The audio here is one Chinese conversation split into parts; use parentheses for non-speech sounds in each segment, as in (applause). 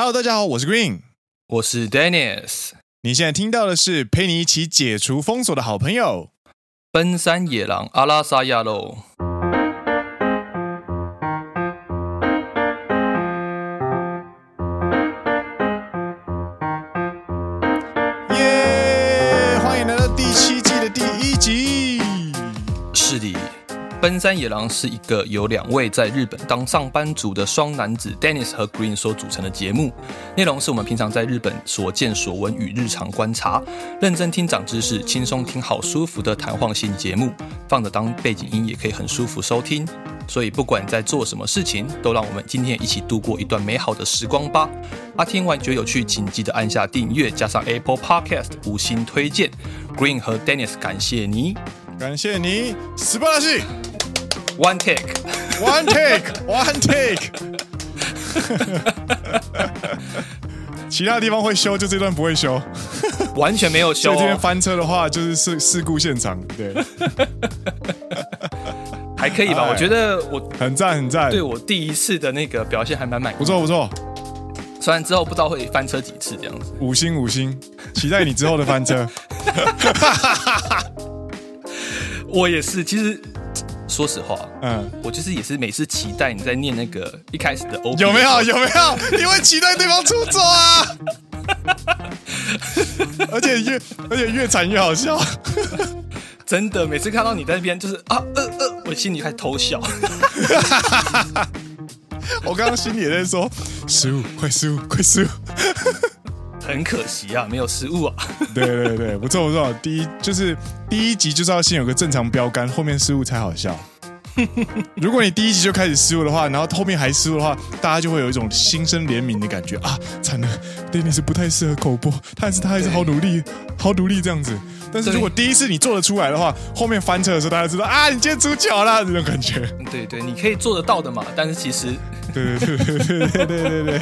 Hello，大家好，我是 Green，我是 Dennis。你现在听到的是陪你一起解除封锁的好朋友——奔山野狼阿拉萨亚喽。奔山野狼是一个由两位在日本当上班族的双男子 Dennis 和 Green 所组成的节目，内容是我们平常在日本所见所闻与日常观察，认真听长知识，轻松听好舒服的谈话性节目，放着当背景音也可以很舒服收听。所以不管在做什么事情，都让我们今天一起度过一段美好的时光吧。啊，听完觉得有趣，请记得按下订阅，加上 Apple Podcast 五星推荐。Green 和 Dennis 感谢你，感谢你，斯巴拉西。One take, one take, one take。(laughs) 其他地方会修，就这段不会修，完全没有修。所以这边翻车的话，就是事事故现场。对，(laughs) 还可以吧？我觉得我很赞，很赞。对我第一次的那个表现还蛮满意，不错，不错。虽然之后不知道会翻车几次，这样子。五星，五星，期待你之后的翻车。(laughs) 我也是，其实。说实话，嗯，我就是也是每次期待你在念那个一开始的 OP 有没有有没有？因为期待对方出错啊，(laughs) 而且越而且越惨越好笑，真的，每次看到你在那边就是啊呃呃，我心里还偷笑。(laughs) 我刚刚心里也在说失误，快失误，快失误。很可惜啊，没有失误啊。(laughs) 对对对，不错不错。第一就是第一集就是要先有个正常标杆，后面失误才好笑。(laughs) 如果你第一集就开始失误的话，然后后面还失误的话，大家就会有一种心生怜悯的感觉啊，惨了，Dennis 不太适合口播，但是他还是好努力，好努力这样子。但是如果第一次你做得出来的话，后面翻车的时候，大家知道啊，你今天出糗了这种感觉。对对，你可以做得到的嘛。但是其实，对对对对对对对对。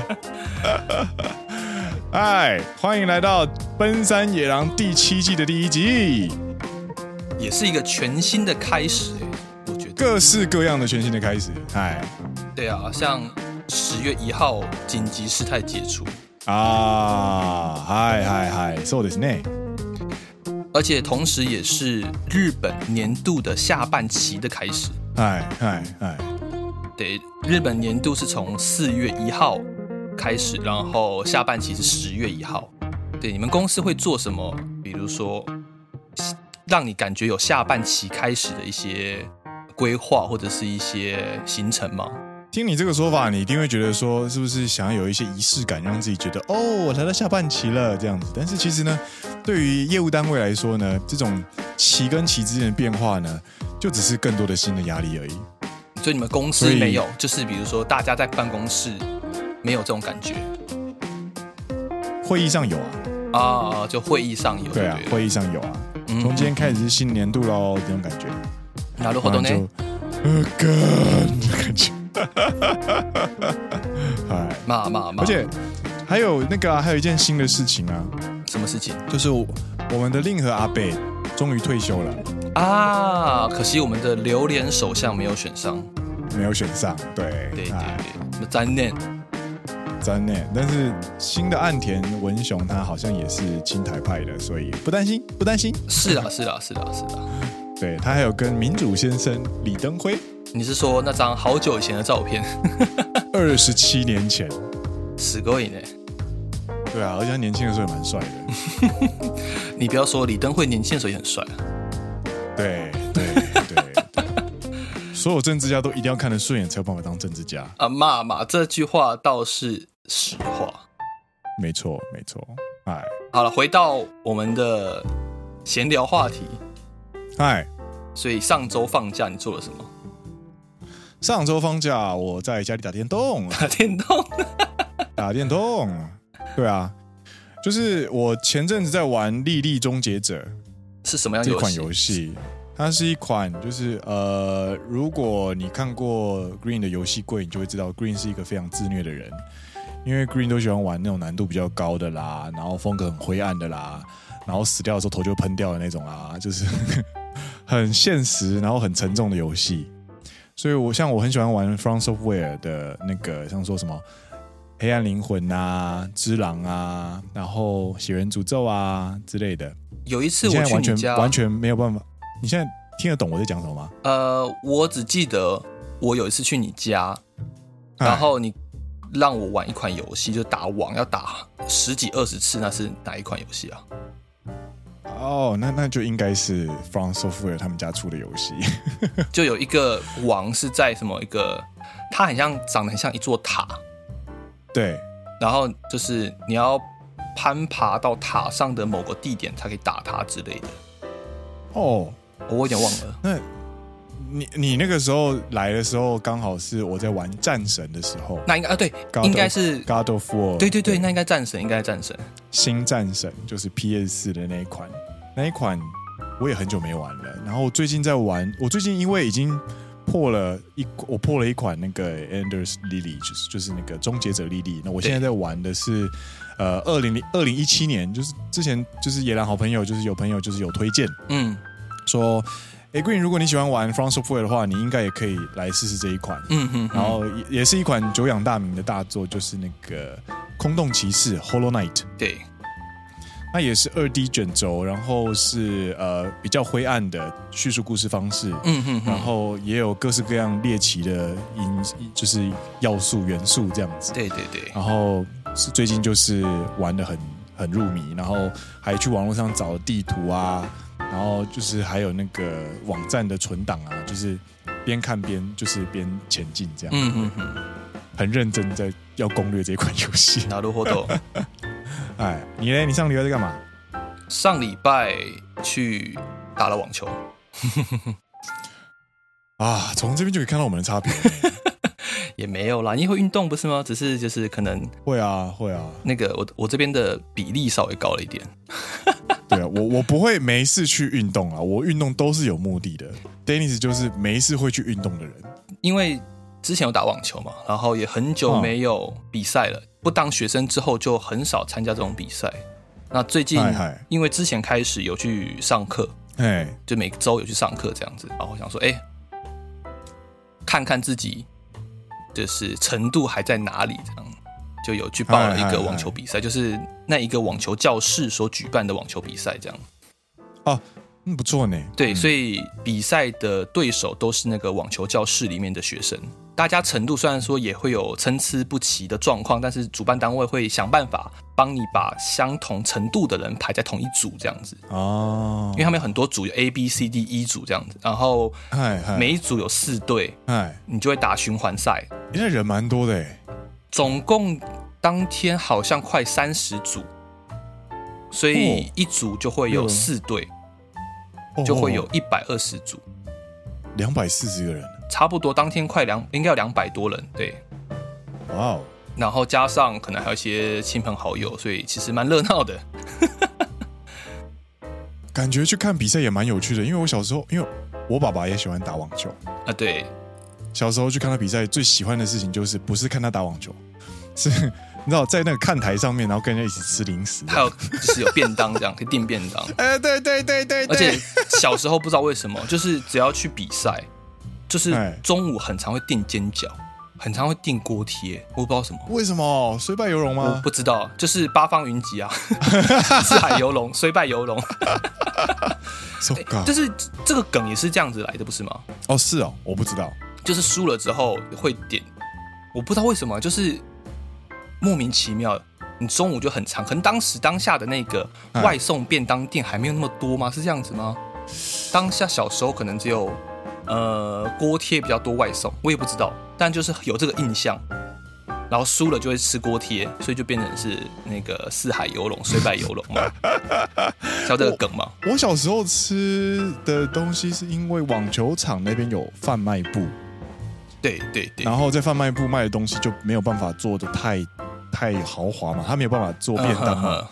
(laughs) 嗨，欢迎来到《奔山野郎》第七季的第一集，也是一个全新的开始。我觉得各式各样的全新的开始。嗨，对啊，像十月一号紧急事态解除啊，嗨嗨嗨，そうですね。而且同时也是日本年度的下半期的开始。嗨嗨嗨，对，日本年度是从四月一号。 开始，然后下半期是十月一号。对，你们公司会做什么？比如说，让你感觉有下半期开始的一些规划或者是一些行程吗？听你这个说法，你一定会觉得说，是不是想要有一些仪式感，让自己觉得哦，我来到下半期了这样子。但是其实呢，对于业务单位来说呢，这种期跟期之间的变化呢，就只是更多的新的压力而已。所以你们公司没有，就是比如说大家在办公室。没有这种感觉，会议上有啊啊，就会议上有，对啊，会议上有啊。从今天开始是新年度喽，这种感觉。哪路活动呢？呃，干的感觉。(laughs) 哎，骂骂骂！而且还有那个，还有一件新的事情啊。什么事情？就是我们的令和阿贝终于退休了啊！可惜我们的榴莲首相没有选上，没有选上。对对对对，残念。真的，但是新的岸田文雄他好像也是亲台派的，所以不担心，不担心。是啊，是啊，是啊，是啊。对，他还有跟民主先生李登辉，你是说那张好久以前的照片？(laughs) (laughs) 二十七年前，死过瘾呢。对啊，而且他年轻的时候也蛮帅的。(laughs) 你不要说李登辉年轻的时候也很帅对对，所有政治家都一定要看得顺眼，才有办法当政治家啊！骂骂这句话倒是。实话，没错，没错。哎，好了，回到我们的闲聊话题。嗨，所以上周放假你做了什么？上周放假我在家里打电动，(laughs) 打电动，(laughs) 打电动。对啊，就是我前阵子在玩《莉莉终结者》，是什么样的这款游戏？它是一款，就是呃，如果你看过 Green 的游戏柜，你就会知道 Green 是一个非常自虐的人。因为 Green 都喜欢玩那种难度比较高的啦，然后风格很灰暗的啦，然后死掉的时候头就喷掉的那种啦，就是 (laughs) 很现实，然后很沉重的游戏。所以我像我很喜欢玩 From Software 的那个，像说什么黑暗灵魂啊、之狼啊，然后血人诅咒啊之类的。有一次我去完全，完全没有办法。你现在听得懂我在讲什么吗？呃，我只记得我有一次去你家，哎然后你让我玩一款游戏，就打网要打十几二十次，那是哪一款游戏啊？哦，那那就应该是 From Software 他们家出的游戏。(laughs) 就有一个王是在什么一个，它很像长得很像一座塔，对，然后就是你要攀爬到塔上的某个地点才可以打它之类的，哦，我有点忘了。那你你那个时候来的时候，刚好是我在玩战神的时候。那应该啊，对，God 应该是 God of War，对对对，那应该战神，应该战神。新战神就是 PS 四的那一款，那一款我也很久没玩了。然后最近在玩，我最近因为已经破了一，我破了一款那个 Enders Lily，就是就是那个终结者莉莉。那我现在在玩的是，呃，二零零二零一七年，就是之前就是野狼好朋友，就是有朋友就是有推荐嗯说，哎，Green，如果你喜欢玩 From Software 的话，你应该也可以来试试这一款。嗯哼哼然后也也是一款久仰大名的大作，就是那个空洞骑士 Hollow Knight。对，那也是二 D 卷轴，然后是呃比较灰暗的叙述故事方式，嗯哼哼，然后也有各式各样猎奇的因，就是要素元素这样子。对对对，然后是最近就是玩的很很入迷，然后还去网络上找地图啊，然后就是还有那个网站的存档啊，就是边看边就是边前进这样，嗯哼哼，很认真在要攻略这款游戏。なるほど。(laughs) 哎，你呢？你上礼拜在干嘛？上礼拜去打了网球，(laughs) 啊，从这边就可以看到我们的差别。(laughs) 也没有啦，你会运动不是吗？只是就是可能会啊，会啊，那个我我这边的比例稍微高了一点。 (laughs) 对啊，我我不会没事去运动啊，我运动都是有目的的。Dennis 就是没事会去运动的人，因为之前有打网球嘛，然后也很久没有比赛了。不当学生之后就很少参加这种比赛。那最近因为之前开始有去上课，哎，就每个周有去上课这样子，然后我想说，哎，看看自己就是程度还在哪里，这样就有去报了一个网球比赛，就是那一个网球教室所举办的网球比赛这样。哦，嗯，不错呢。对，所以比赛的对手都是那个网球教室里面的学生。大家程度虽然说也会有参差不齐的状况，但是主办单位会想办法帮你把相同程度的人排在同一组这样子哦。因为他们有很多组，有 A、B、C、D、E 组这样子，然后每一组有四队，哎，你就会打循环赛。现在人蛮多的哎，总共当天好像快三十组，所以一组就会有四队，就会有一百二十组，两百四十个人。差不多当天快两，应该有两百多人，对，哇哦，然后加上可能还有一些亲朋好友，所以其实蛮热闹的。(laughs) 感觉去看比赛也蛮有趣的，因为我小时候，因为我爸爸也喜欢打网球。啊，对，小时候去看他比赛，最喜欢的事情就是不是看他打网球，是 (laughs) 你知道在那个看台上面，然后跟人家一起吃零食，还有就是有便当这样可以订便当，(laughs) 哎，对对对对，而且小时候不知道为什么，就是只要去比赛。就是中午很常会订煎饺，很常会订锅贴，我不知道什么。为什么？虽败犹荣吗？我不知道，就是八方云集啊，(laughs) 四海游龙，虽败犹荣。就是这个梗也是这样子来的，不是吗？哦，是哦，我不知道。就是输了之后会点，我不知道为什么，就是莫名其妙，你中午就很长。可能当时当下的那个外送便当店还没有那么多吗？是这样子吗？当下小时候可能只有。呃，锅贴比较多外送，我也不知道，但就是有这个印象。然后输了就会吃锅贴，所以就变成是那个四海游龙，虽败游龙嘛，(laughs) 知道这个梗吗？我，我小时候吃的东西是因为网球场那边有贩卖部，对对对，然后在贩卖部卖的东西就没有办法做的太太豪华嘛，他没有办法做便当嘛。嗯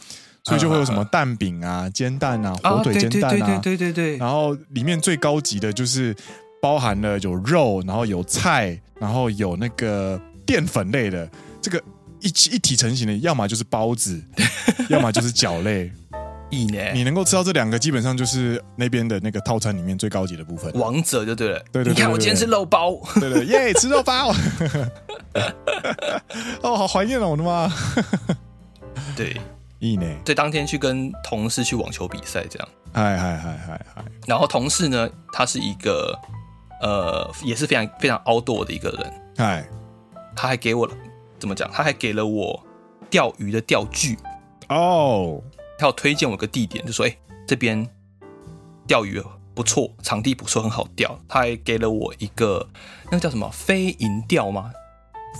所以就会有什么蛋饼啊、煎蛋啊、火腿煎蛋啊，对对对对对。然后里面最高级的就是包含了有肉，然后有菜，然后有那个淀粉类的，这个一一体成型的，要么就是包子，(laughs) 要么就是饺类。你能够吃到这两个，基本上就是那边的那个套餐里面最高级的部分，王者就对了。对对，你看我今天吃肉包，对对耶，yeah, 吃肉包。(laughs) 哦，好怀念哦，我的妈！对，一呢，对，当天去跟同事去网球比赛，这样。嗨嗨嗨嗨嗨！然后同事呢，他是一个呃，也是非常非常 outdoor 的一个人。嗨，他还给我了，怎么讲？他还给了我钓鱼的钓具。哦。他有推荐我一个地点，就说：“哎、欸，这边钓鱼不错，场地不错，很好钓。”他还给了我一个那个叫什么飞银钓吗？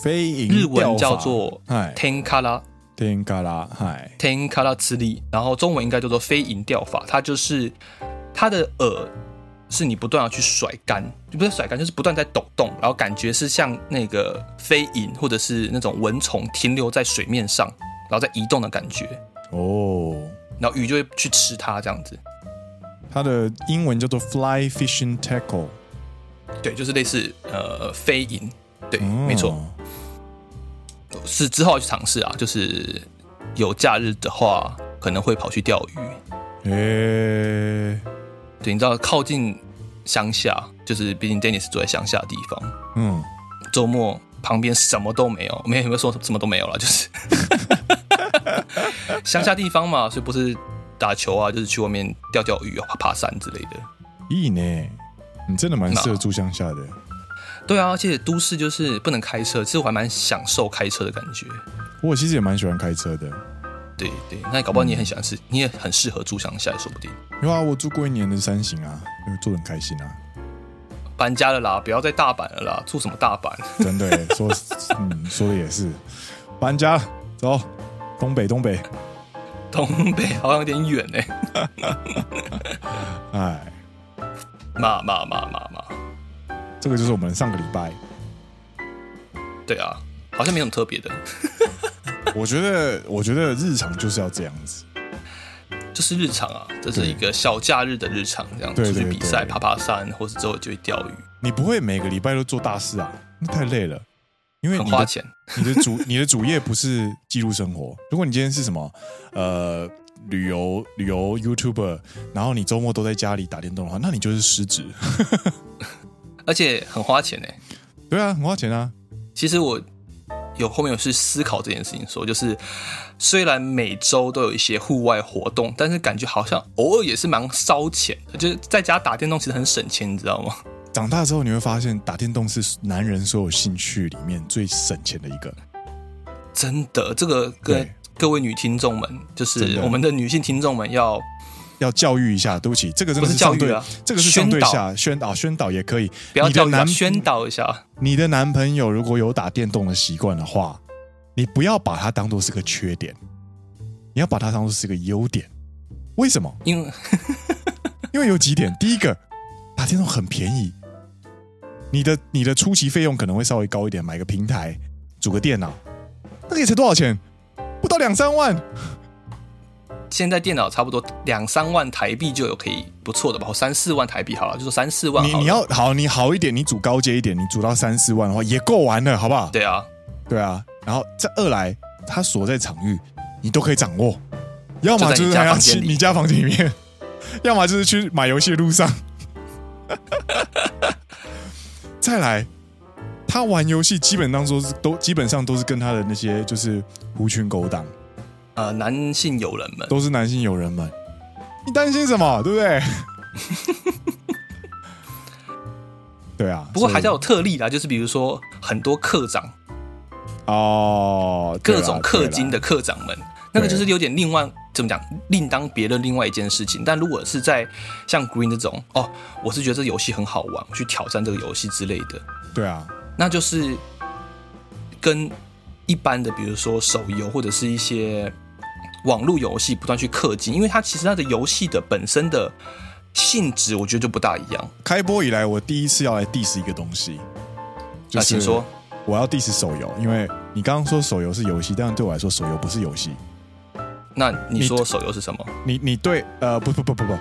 飞银日文叫做天卡拉，天卡拉，嗨，天卡拉之力。然后中文应该叫做飞银钓法。它就是它的饵是你不断要去甩竿，就不是甩竿，就是不断在抖动，然后感觉是像那个飞银或者是那种蚊虫停留在水面上，然后在移动的感觉。哦，然后鱼就会去吃它，这样子。它的英文叫做 fly fishing tackle，对，就是类似呃飞蝇，对，哦、没错。是之后要去尝试啊，就是有假日的话，可能会跑去钓鱼。诶，对，你知道靠近乡下，就是毕竟 Dennis 住在乡下的地方。嗯，周末旁边什么都没有，没有没有说什么都没有了，就是。(laughs) (laughs) 乡下地方嘛，所以不是打球啊，就是去外面钓钓鱼啊、爬爬山之类的。咦呢，你真的蛮适合住乡下的。对啊，而且都市就是不能开车，其实我还蛮享受开车的感觉。我其实也蛮喜欢开车的。对对，那你搞不好你也很喜欢是，你也很适合住乡下，也说不定。有啊，我住过一年的山形啊，因为住得很开心啊。搬家了啦，不要在大阪了啦，住什么大阪？真的，说 (laughs) 嗯，说的也是，搬家走。东北，东北，东北好像有点远呢。(laughs) 哎，嘛嘛嘛嘛嘛，这个就是我们上个礼拜。对啊，好像没什么特别的。(laughs) 我觉得，我觉得日常就是要这样子，就是日常啊，这是一个小假日的日常，这样出去比赛、爬爬山，或是之后就去钓鱼。你不会每个礼拜都做大事啊？那太累了。因为很花钱，你的主你的主业不是记录生活。如果你今天是什么呃旅游旅游 YouTuber，然后你周末都在家里打电动的话，那你就是失职，(laughs) 而且很花钱呢。对啊，很花钱啊。其实我有后面有去思考这件事情说，说就是虽然每周都有一些户外活动，但是感觉好像偶尔也是蛮烧钱的。就是在家打电动其实很省钱，你知道吗？长大之后你会发现，打电动是男人所有兴趣里面最省钱的一个。真的，这个各各位女听众们，就是我们的女性听众们要要教育一下。对不起，这个真的是教育啊，这个是相对下宣导宣导也可以。不要教男宣导一下，你的男朋友如果有打电动的习惯的话，你不要把它当做是个缺点，你要把它当做是个优点。为什么？因为因为有几点，第一个，打电动很便宜。你的你的初期费用可能会稍微高一点，买个平台，组个电脑，那个也才多少钱？不到两三万。现在电脑差不多两三万台币就有可以不错的吧，三四万台币好了，就说三四万。你你要好，你好一点，你组高阶一点，你组到三四万的话也够玩了，好不好？对啊，对啊。然后这二来，它所在场域你都可以掌握，要么就是在你家房间里面，(laughs) 要么就是去买游戏的路上。(laughs) 再来，他玩游戏基本上说是都基本上都是跟他的那些就是狐群狗党，呃，男性友人们都是男性友人们，你担心什么？对不对？(laughs) 对啊，不过还是要有特例啦，就是比如说很多课长哦，各种氪金的课长们，那个就是有点另外。怎么讲？另当别论，另外一件事情。但如果是在像 Green 这种，哦，我是觉得这个游戏很好玩，我去挑战这个游戏之类的。对啊，那就是跟一般的，比如说手游或者是一些网络游戏不断去氪金，因为它其实它的游戏的本身的性质，我觉得就不大一样。开播以来，我第一次要来 diss 一个东西，就是请说，我要 diss 手游，因为你刚刚说手游是游戏，但对我来说，手游不是游戏。那你说手游是什么？你你，你对呃不不不不不，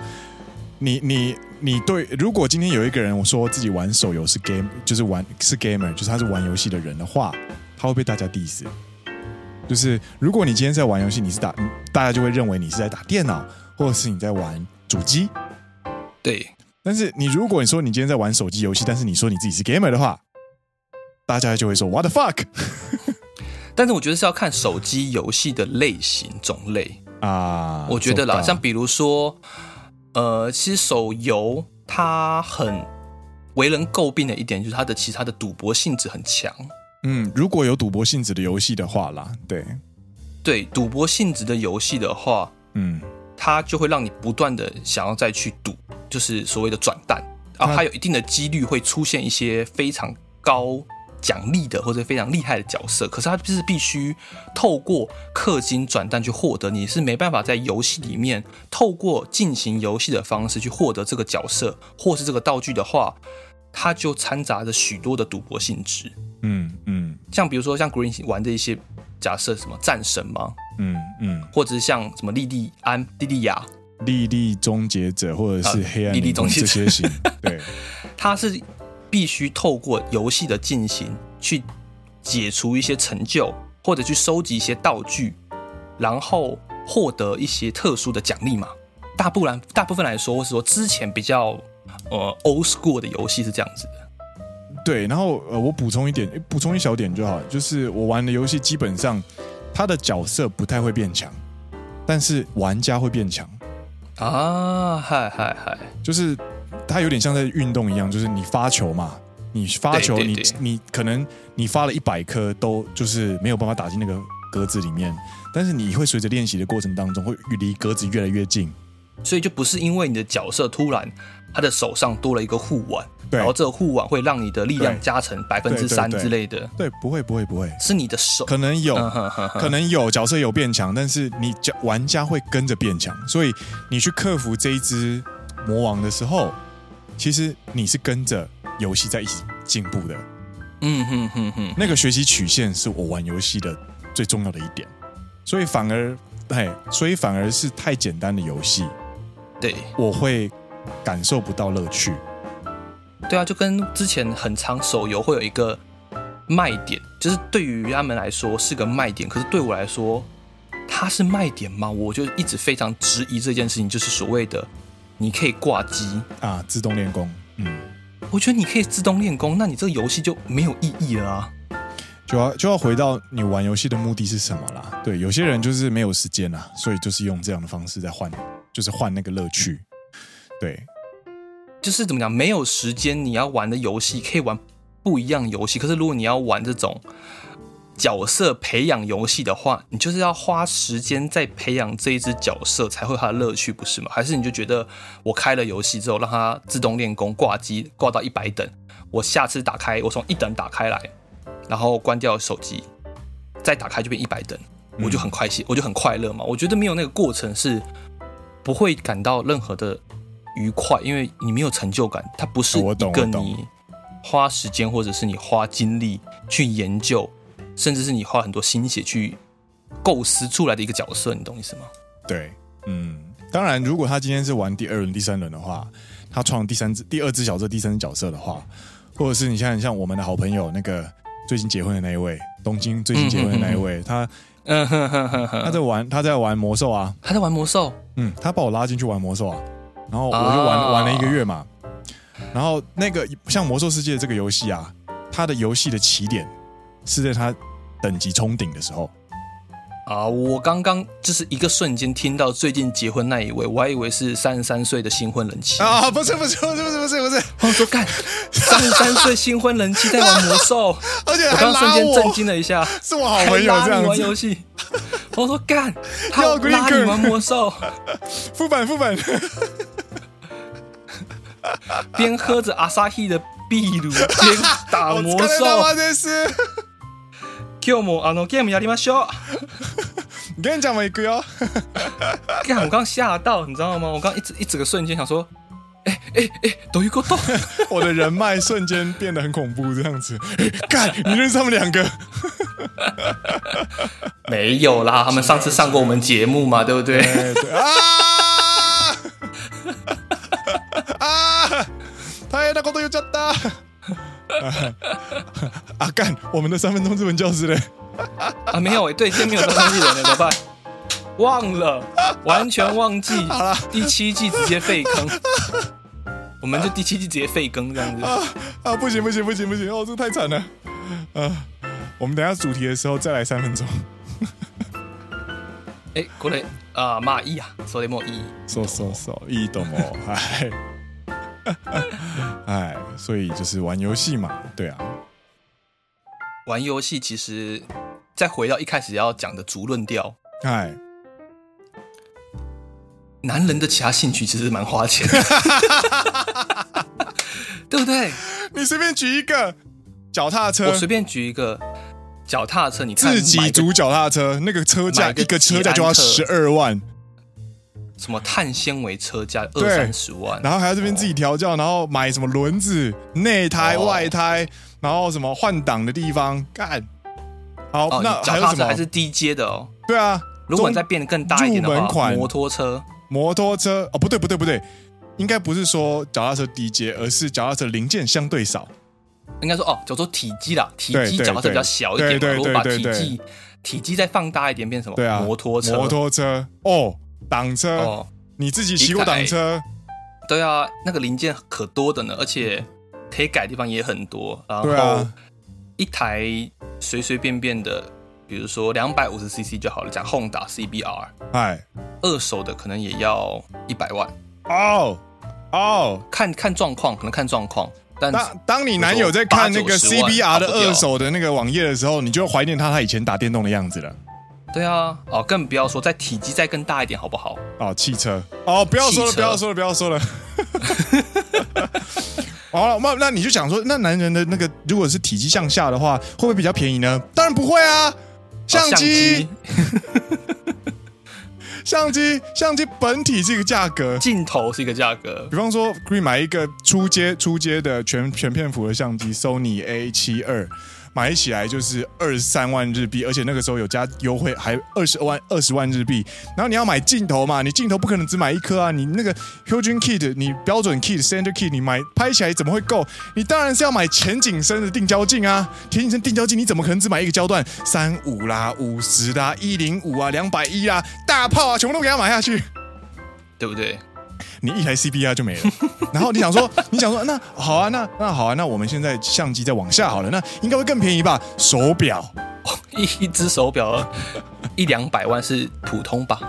你你你对，如果今天有一个人我说自己玩手游是 game，就是玩是 gamer，就是他是玩游戏的人的话，他会被大家 diss。就是如果你今天在玩游戏，你是打，大家就会认为你是在打电脑，或者是你在玩主机。对。但是你如果你说你今天在玩手机游戏，但是你说你自己是 gamer 的话，大家就会说 What the fuck？但是我觉得是要看手机游戏的类型种类啊。我觉得啦，像比如说，呃，其实手游它很为人诟病的一点就是它的其他的赌博性质很强。嗯，如果有赌博性质的游戏的话啦，对，对，赌博性质的游戏的话，嗯，它就会让你不断的想要再去赌，就是所谓的转蛋啊，它有一定的几率会出现一些非常高奖励的或者非常厉害的角色，可是它就是必须透过氪金转蛋去获得，你是没办法在游戏里面透过进行游戏的方式去获得这个角色或是这个道具的话，它就掺杂着许多的赌博性质。嗯嗯，像比如说像 Green 玩的一些假设什么战神吗？嗯嗯，或者是像什么莉莉安、莉莉亚、莉莉终结者，或者是黑暗莉莉终结者这些型，(laughs) 对，它是必须透过游戏的进行去解除一些成就，或者去收集一些道具，然后获得一些特殊的奖励嘛。大不然大部分来说，或是说之前比较呃 old school 的游戏是这样子的。对，然后呃，我补充一点，补充一小点就好，就是我玩的游戏基本上，他的角色不太会变强，但是玩家会变强啊！嗨嗨嗨，就是它有点像在运动一样，就是你发球嘛，你发球，你你可能你发了一百颗都就是没有办法打进那个格子里面，但是你会随着练习的过程当中，会离格子越来越近，所以就不是因为你的角色突然他的手上多了一个护腕。然后这个护腕会让你的力量加成百分之三之类的。对，不会，不会，不会，是你的手可能有，可能有角色有变强，但是你玩家会跟着变强。所以你去克服这一只魔王的时候，其实你是跟着游戏在一起进步的。嗯哼哼哼，那个学习曲线是我玩游戏的最重要的一点。所以反而，哎，所以反而是太简单的游戏，对，我会感受不到乐趣。对啊，就跟之前很长手游会有一个卖点，就是对于他们来说是个卖点，可是对我来说，它是卖点吗？我就一直非常质疑这件事情，就是所谓的你可以挂机啊，自动练功。嗯，我觉得你可以自动练功，那你这个游戏就没有意义了啊！就要就要回到你玩游戏的目的是什么啦？对，有些人就是没有时间啦，所以就是用这样的方式在换，就是换那个乐趣。对。就是怎么讲，没有时间，你要玩的游戏可以玩不一样游戏。可是如果你要玩这种角色培养游戏的话，你就是要花时间在培养这一只角色，才会有它的乐趣，不是吗？还是你就觉得我开了游戏之后，让它自动练功挂机挂到一百等，我下次打开，我从一等打开来，然后关掉手机，再打开就变一百等，我就很快乐，我就很快乐嘛。我觉得没有那个过程是不会感到任何的。愉快，因为你没有成就感，它不是一个你花时间或者是你花精力去研究，甚至是你花很多心血去构思出来的一个角色，你懂意思吗？对，嗯，当然，如果他今天是玩第二轮、第三轮的话，他创第三只、第二只角色、第三只角色的话，或者是你像像我们的好朋友那个最近结婚的那一位，东京最近结婚的那一位，嗯、哼哼他嗯哼哼哼哼，他在玩他在玩魔兽啊，他在玩魔兽，嗯，他把我拉进去玩魔兽啊。然后我就玩、oh. 玩了一个月嘛，然后那个像魔兽世界这个游戏啊，它的游戏的起点是在他等级冲顶的时候啊。Uh, 我刚刚就是一个瞬间听到最近结婚那一位，我还以为是三十三岁的新婚人妻啊，不是不是不是不是不是不是，我说干三十三岁新婚人妻在玩魔兽，(laughs) 而且我刚刚瞬间震惊了一下，是我好朋友这样子玩游戏。我说干，(laughs) 他要拉你玩魔兽，副 (laughs) 本副本。边喝着阿萨希的秘鲁，边打魔兽。Q 魔啊，no game やりましょう。你跟你讲我一个哟。干，我刚吓到，你知道吗？我刚一直一整个瞬间想说，哎哎哎，都一个洞，我的人脉瞬间变得很恐怖，这样子。干，你认识他们两个？没有啦，他们上次上过我们节目嘛，对不对？对，对啊。太大こと言っちゃった！ (laughs) 啊干，我们的三分钟日文教室嘞！啊，没有哎，对，今天没有当经纪人了，怎么办？忘了，完全忘记。(laughs) 好了，第七季直接废坑，我们就第七季直接废更这样子。啊啊，不行不行不行不行，哦，这太惨了。啊，我们等下主题的时候再来三分钟。(laughs) 哎，过来啊，马一啊，说的莫一，说说说，一懂哦，哎，(laughs) 哎，所以就是玩游戏嘛，对啊，玩游戏其实再回到一开始要讲的主论调，哎，男人的其他兴趣其实蛮花钱的，(laughs) 对不对？你随便举一个脚踏车，我随便举一个。脚踏车，你看自己组脚踏车，那个车价一个车价就要十二万，什么碳纤维车价二三十万，然后还要这边自己调教，然后买什么轮子、内胎、外胎，然后什么换挡的地方干。好，那脚踏车还是低阶的哦。对啊，如果你再变得更大一点的话，摩托车，摩托车。哦，不对不对不对，应该不是说脚踏车低阶，而是脚踏车零件相对少。应该说哦，叫做体积啦，体积脚踏车比较小一点嘛，如果把体积体积再放大一点，变什么？对啊，摩托车，摩托车。哦，挡车哦，你自己骑过挡车？对啊，那个零件可多的呢，而且可以改的地方也很多。然后一台随随便便的，比如说两百五十 CC 就好了，讲 Honda CBR，哎，二手的可能也要一百万哦哦，看看状况，可能看状况。当当你男友在看那个 CBR 的二手的那个网页的时候，你就怀念他他以前打电动的样子了。对啊，哦，更不要说在体积再更大一点，好不好？哦，汽车哦，不要说了，不要说了，不要说了。好了，那那你就想说，那男人的那个如果是体积向下的话，会不会比较便宜呢？当然不会啊，相机。(laughs) 相机，相机本体是一个价格，镜头是一个价格。比方说，Green 买一个出街出街的全全片幅的相机，Sony A 七二。买起来就是二十三万日币，而且那个时候有加优惠，还二十万二十万日币。然后你要买镜头嘛，你镜头不可能只买一颗啊，你那个 Hugin Kit，你标准 Kit、Standard Kit，你买拍起来怎么会够？你当然是要买前景深的定焦镜啊！前景深定焦镜你怎么可能只买一个焦段？三五啦、五十啦、一零五啊、两百一啦，大炮啊，全部都给他买下去，对不对？你一台 CPR 就没了，(laughs) 然后你想说，你想说，那好啊，那那好啊，那我们现在相机再往下好了，那应该会更便宜吧？手表，(laughs) 一一只手表一两百万是普通吧？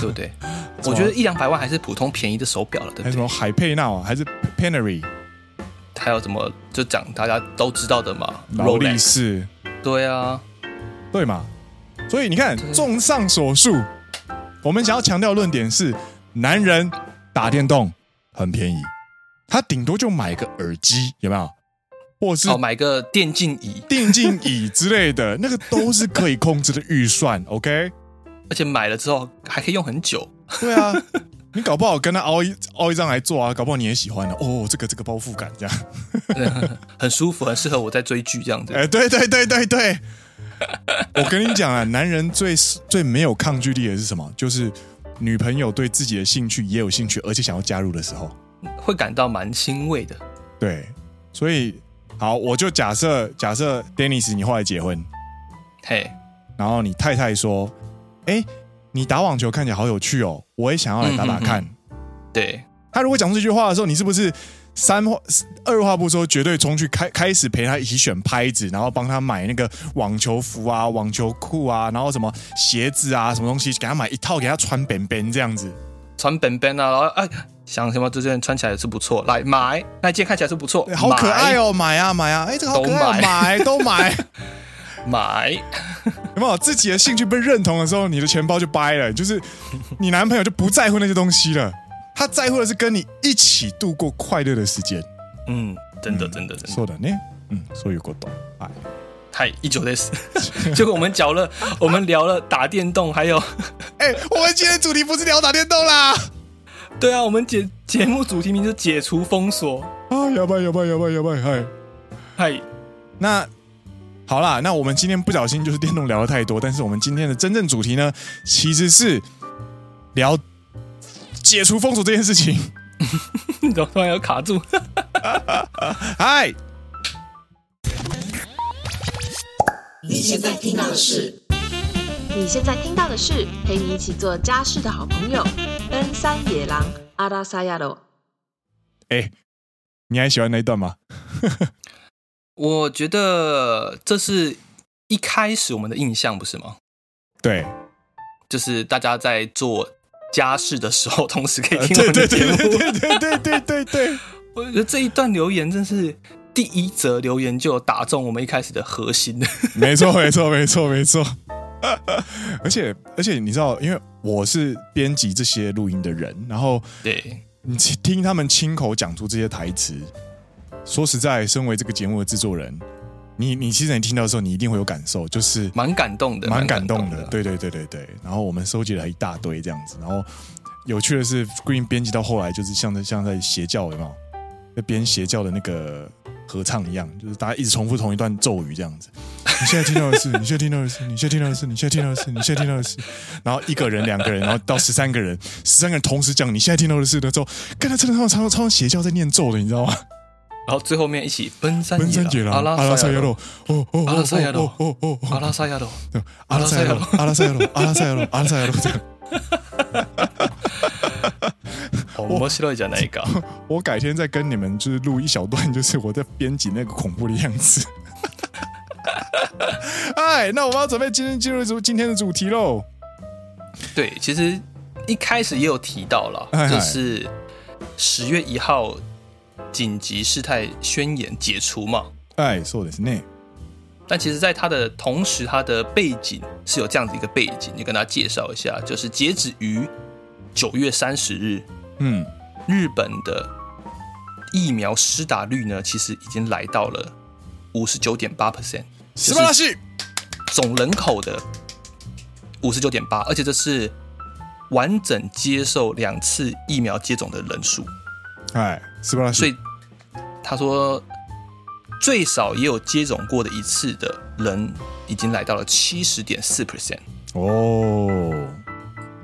对不对？(laughs) 我觉得一两百万还是普通便宜的手表了，对不对？还有什么海佩纳啊，还是 Panerai？还有什么就讲大家都知道的嘛？劳力士，对啊，对嘛？所以你看，综上所述，我们想要强调的论点是男人。打电动很便宜，他顶多就买个耳机，有没有？或是、哦、买个电竞椅、电竞椅之类的，(laughs) 那个都是可以控制的预算。OK，而且买了之后还可以用很久。对啊，(laughs) 你搞不好跟他凹一凹一张来做啊，搞不好你也喜欢的哦。这个这个包覆感这样，(laughs) 很舒服，很适合我在追剧这样子。哎，对对对对对，我跟你讲啊，男人最最没有抗拒力的是什么？就是。女朋友对自己的兴趣也有兴趣，而且想要加入的时候，会感到蛮欣慰的。对，所以好，我就假设假设，Dennis，你后来结婚，嘿，Hey. 然后你太太说：“哎，你打网球看起来好有趣哦，我也想要来打打看。嗯哼哼”对，他如果讲出这句话的时候，你是不是？三话二话不说，绝对冲去开开始陪他一起选拍子，然后帮他买那个网球服啊、网球裤啊，然后什么鞋子啊、什么东西，给他买一套，给他穿便便这样子，穿便便啊，然后哎，想什么？这件穿起来是不错，来买那件看起来是不错，好可爱哦，买啊买啊，哎，这个好可爱，买都买，买，(laughs) (laughs) 有没有？自己的兴趣被认同的时候，你的钱包就掰了，就是你男朋友就不在乎那些东西了。他在乎的是跟你一起度过快乐的时间。嗯，真的，真的，真的。说的呢，嗯，所以过懂。哎，嗨，一九的死。(laughs) 结果我们讲了，(laughs) 我们聊了打电动，还有，(laughs) 哎，我们今天主题不是聊打电动啦。对啊，我们节节目主题名是解除封锁。啊，摇摆，摇摆，摇摆，摇摆，嗨，嗨。那好啦，那我们今天不小心就是电动聊的太多，但是我们今天的真正主题呢，其实是聊。解除封锁这件事情，你怎么突然要卡住？(laughs) 嗨，你现在听到的是你现在听到的是陪你一起做家事的好朋友登山野狼阿拉萨亚罗。哎，你还喜欢那一段吗？(laughs) 我觉得这是一开始我们的印象，不是吗？对，就是大家在做家事的时候，同时可以听到。对对对对对对对。(laughs) 我觉得这一段留言真是，第一则留言就打中我们一开始的核心。没错没错没错没错。(laughs) 而且而且你知道，因为我是编辑这些录音的人，然后对，你听他们亲口讲出这些台词。说实在，身为这个节目的制作人。你你其实你听到的时候，你一定会有感受，就是蛮感动的，蛮感动的。对对对对对。然后我们收集了一大堆这样子，然后有趣的是，Green 编辑到后来就是像在像在邪教，有没有？在编邪教的那个。合唱一样，就是大家一直重复同一段咒语这样子。你现在听到的是，你现在听到的是，你现在听到的是，你现在听到的是，你现在听到的是。然后一个人、两个人，然后到十三个人，十三个人同时讲你现在听到的是的时候，刚才真的超超超邪教在念咒的，你知道吗？然后最后面一起奔山奔山野郎，阿拉萨亚罗，哦哦阿拉萨亚罗，哦哦阿拉萨亚罗，阿拉萨亚罗，阿拉萨亚罗，阿拉萨亚罗，阿拉萨亚罗，(laughs) 这样。我知道讲哪一个？我改天再跟你们就是录一小段，就是我在编辑那个恐怖的样子。(laughs) 哎，那我们要准备今天进入主今天的主题喽。对，其实一开始也有提到了，就是十月一号紧急事态宣言解除嘛。哎，说的是那。但其实，在它的同时，它的背景是有这样子一个背景，你跟大家介绍一下，就是截止于九月三十日。嗯，日本的疫苗施打率呢，其实已经来到了五十九点八 percent，什么东西？总人口的五十九点八，而且这是完整接受两次疫苗接种的人数。哎，所以他说，最少也有接种过的一次的人，已经来到了七十点四 percent。哦。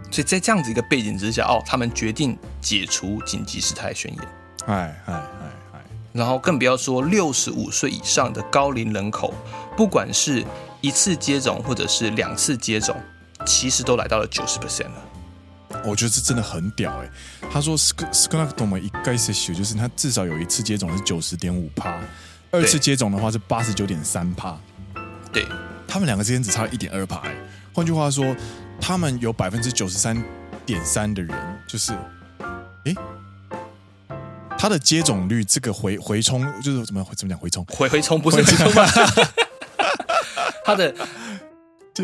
所以在这样子一个背景之下，哦，他们决定解除紧急事态宣言。哎哎哎哎，然后更不要说六十五岁以上的高龄人口，不管是一次接种或者是两次接种，其实都来到了九十 percent 了。我觉得这真的很屌哎！他说斯克斯克纳克多么一该是血，就是他至少有一次接种是九十点五趴，二次接种的话是八十九点三趴。对，他们两个之间只差一点二趴。换句话说。他们有百分之九十三点三的人，就是，哎，他的接种率这个回回冲就是怎么怎么讲回冲回回冲不是回冲吗？(laughs) 他的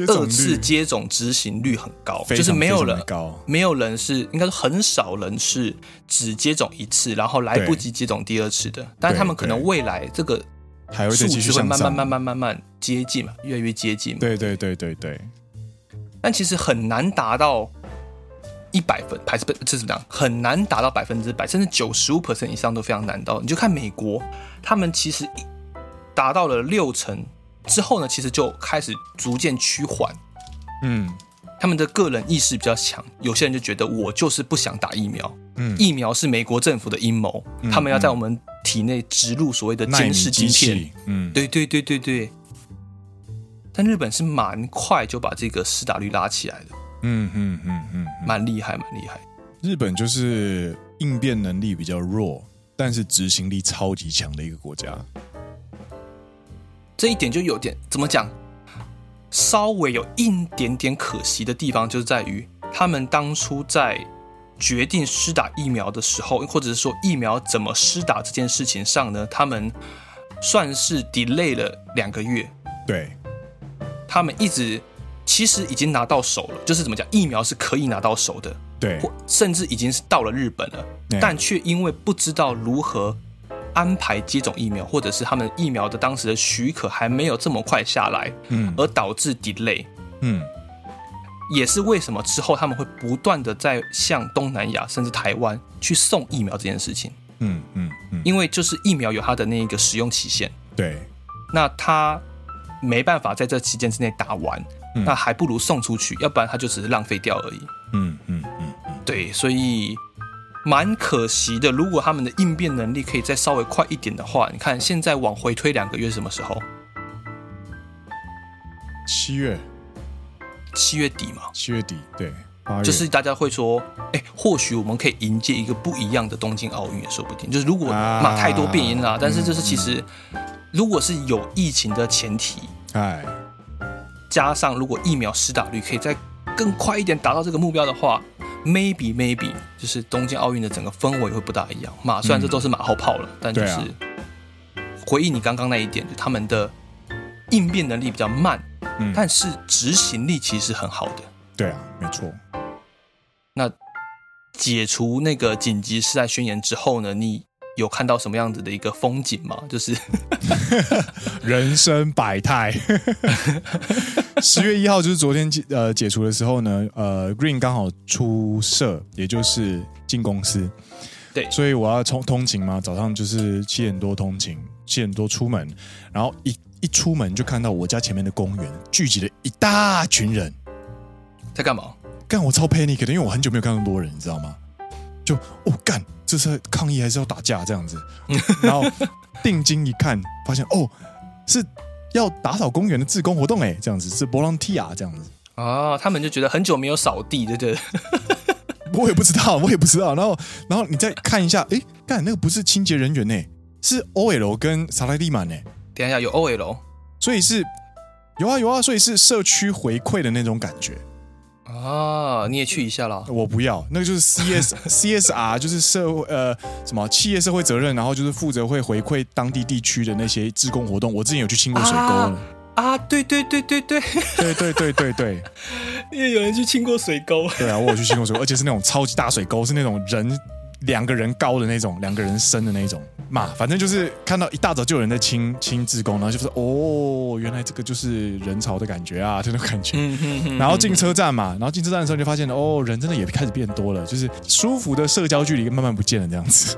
二次接种执行率很高，就是没有人高，没有人是应该是很少人是只接种一次，然后来不及接种第二次的。但是他们可能未来这个还会再继续会慢慢慢慢慢慢接近嘛，越来越接近嘛。对对对对对。但其实很难达到一百分，还是不这是怎么样？很难达到百分之百，甚至九十五 percent 以上都非常难到。你就看美国，他们其实达到了六成之后呢，其实就开始逐渐趋缓。嗯，他们的个人意识比较强，有些人就觉得我就是不想打疫苗。嗯，疫苗是美国政府的阴谋，嗯，他们要在我们体内植入所谓的监视晶片。嗯，对对对对对。但日本是蛮快就把这个施打率拉起来的，嗯嗯嗯嗯，蛮厉害，蛮厉害。日本就是应变能力比较弱，但是执行力超级强的一个国家。这一点就有点怎么讲，稍微有一点点可惜的地方，就是在于他们当初在决定施打疫苗的时候，或者是说疫苗怎么施打这件事情上呢，他们算是 delay 了两个月。对。他们一直其实已经拿到手了，就是怎么讲，疫苗是可以拿到手的，对，或甚至已经是到了日本了，但却因为不知道如何安排接种疫苗，或者是他们疫苗的当时的许可还没有这么快下来，嗯，而导致 delay，嗯，也是为什么之后他们会不断的在向东南亚甚至台湾去送疫苗这件事情，嗯嗯嗯，因为就是疫苗有它的那个使用期限，对，那他。没办法在这期间之内打完，嗯，那还不如送出去，要不然他就只是浪费掉而已。嗯嗯嗯嗯，对，所以蛮可惜的。如果他们的应变能力可以再稍微快一点的话，你看现在往回推两个月是什么时候？七月。七月底嘛，七月底对，就是大家会说，哎，或许我们可以迎接一个不一样的东京奥运也说不定。就是如果嘛太多变因啦，啊、但是就是其实如果是有疫情的前提，哎，加上如果疫苗施打率可以再更快一点达到这个目标的话，maybe maybe 就是东京奥运的整个氛围会不大一样嘛。虽然这都是马后炮了，嗯、但就是回忆你刚刚那一点，就他们的应变能力比较慢。嗯，但是执行力其实很好的。对啊，没错。那解除那个紧急事态宣言之后呢？你有看到什么样子的一个风景吗？就是 (laughs) 人生百态。(laughs) 十月一号就是昨天解呃解除的时候呢，呃，Green 刚好出社，也就是进公司。对，所以我要通通勤嘛，早上就是七点多通勤，七点多出门，然后一。一出门就看到我家前面的公园聚集了一大群人，在干嘛？干我超 panic 的，因为我很久没有看那么多人，你知道吗？就哦干，这是抗议还是要打架这样子？(laughs) 然后定睛一看，发现哦是要打扫公园的自工活动哎，这样子是 volunteer 这样子哦，他们就觉得很久没有扫地，对不对？我也不知道，我也不知道。(laughs) 然后然后你再看一下，哎干那个不是清洁人员呢，是 OL 跟萨拉蒂曼呢。等一下有 OL，所以是有啊有啊，所以是社区回馈的那种感觉啊！你也去一下啦？我不要，那个就是 CS (laughs) CSR，就是社会呃什么企业社会责任，然后就是负责会回馈当地地区的那些志工活动。我之前有去清过水沟啊，啊！对对对对对对对对对对，因为 (laughs) 有人去清过水沟。对啊，我有去清过水沟，而且是那种超级大水沟，是那种人。两个人高的那种，两个人深的那种嘛，反正就是看到一大早就有人在清清志工，然后就是哦，原来这个就是人潮的感觉啊，这种感觉。然后进车站嘛，然后进车站的时候就发现哦，人真的也开始变多了，就是舒服的社交距离慢慢不见了这样子。